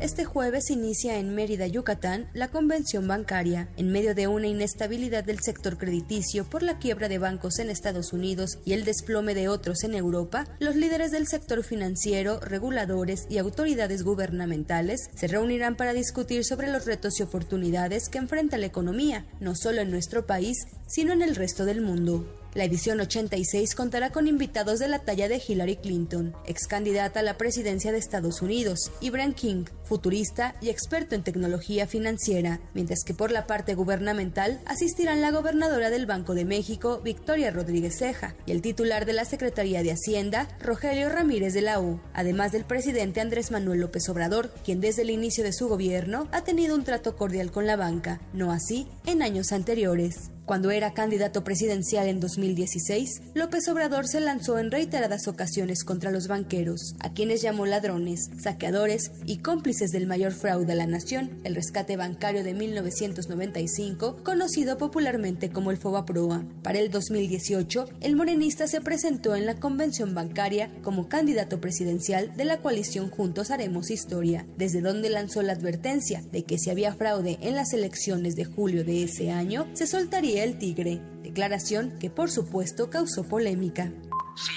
Este jueves inicia en Mérida, Yucatán, la convención bancaria. En medio de una inestabilidad del sector crediticio por la quiebra de bancos en Estados Unidos y el desplome de otros en Europa, los líderes del sector financiero, reguladores y autoridades gubernamentales se reunirán para discutir sobre los retos y oportunidades que enfrenta la economía, no solo en nuestro país, sino en el resto del mundo. La edición 86 contará con invitados de la talla de Hillary Clinton, ex candidata a la presidencia de Estados Unidos, y Brian King, futurista y experto en tecnología financiera, mientras que por la parte gubernamental asistirán la gobernadora del Banco de México, Victoria Rodríguez Ceja, y el titular de la Secretaría de Hacienda, Rogelio Ramírez de la U, además del presidente Andrés Manuel López Obrador, quien desde el inicio de su gobierno ha tenido un trato cordial con la banca, no así en años anteriores. Cuando era candidato presidencial en 2016, López Obrador se lanzó en reiteradas ocasiones contra los banqueros, a quienes llamó ladrones, saqueadores y cómplices del mayor fraude a la nación, el rescate bancario de 1995, conocido popularmente como el Fobaproa. Para el 2018, el morenista se presentó en la convención bancaria como candidato presidencial de la coalición Juntos Haremos Historia, desde donde lanzó la advertencia de que si había fraude en las elecciones de julio de ese año, se soltaría el tigre, declaración que por supuesto causó polémica. Si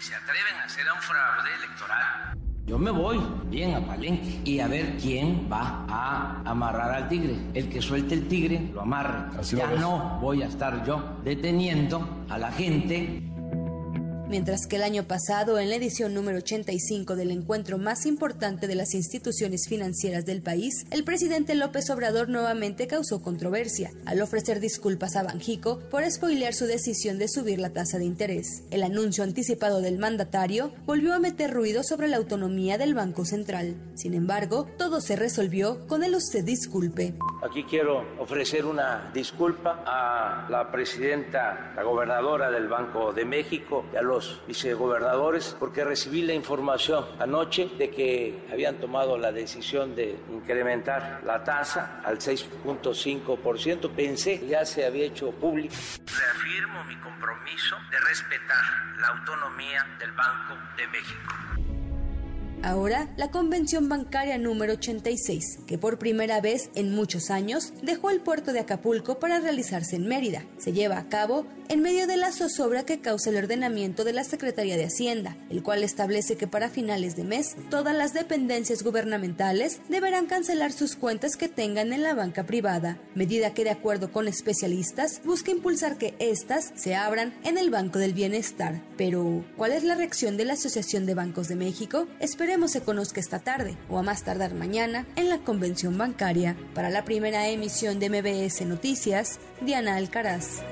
se atreven a hacer un fraude electoral, yo me voy bien a Palenque y a ver quién va a amarrar al tigre. El que suelte el tigre lo amarre. ya no voy a estar yo deteniendo a la gente mientras que el año pasado, en la edición número 85 del encuentro más importante de las instituciones financieras del país, el presidente López Obrador nuevamente causó controversia al ofrecer disculpas a Banjico por spoilear su decisión de subir la tasa de interés. El anuncio anticipado del mandatario volvió a meter ruido sobre la autonomía del Banco Central. Sin embargo, todo se resolvió con el usted disculpe. Aquí quiero ofrecer una disculpa a la presidenta, la gobernadora del Banco de México y a los vicegobernadores porque recibí la información anoche de que habían tomado la decisión de incrementar la tasa al 6.5%. Pensé que ya se había hecho público. Reafirmo mi compromiso de respetar la autonomía del Banco de México. Ahora, la Convención Bancaria número 86, que por primera vez en muchos años dejó el puerto de Acapulco para realizarse en Mérida, se lleva a cabo en medio de la zozobra que causa el ordenamiento de la Secretaría de Hacienda, el cual establece que para finales de mes todas las dependencias gubernamentales deberán cancelar sus cuentas que tengan en la banca privada, medida que de acuerdo con especialistas busca impulsar que éstas se abran en el Banco del Bienestar. Pero, ¿cuál es la reacción de la Asociación de Bancos de México? Se conozca esta tarde o a más tardar mañana en la convención bancaria. Para la primera emisión de MBS Noticias, Diana Alcaraz.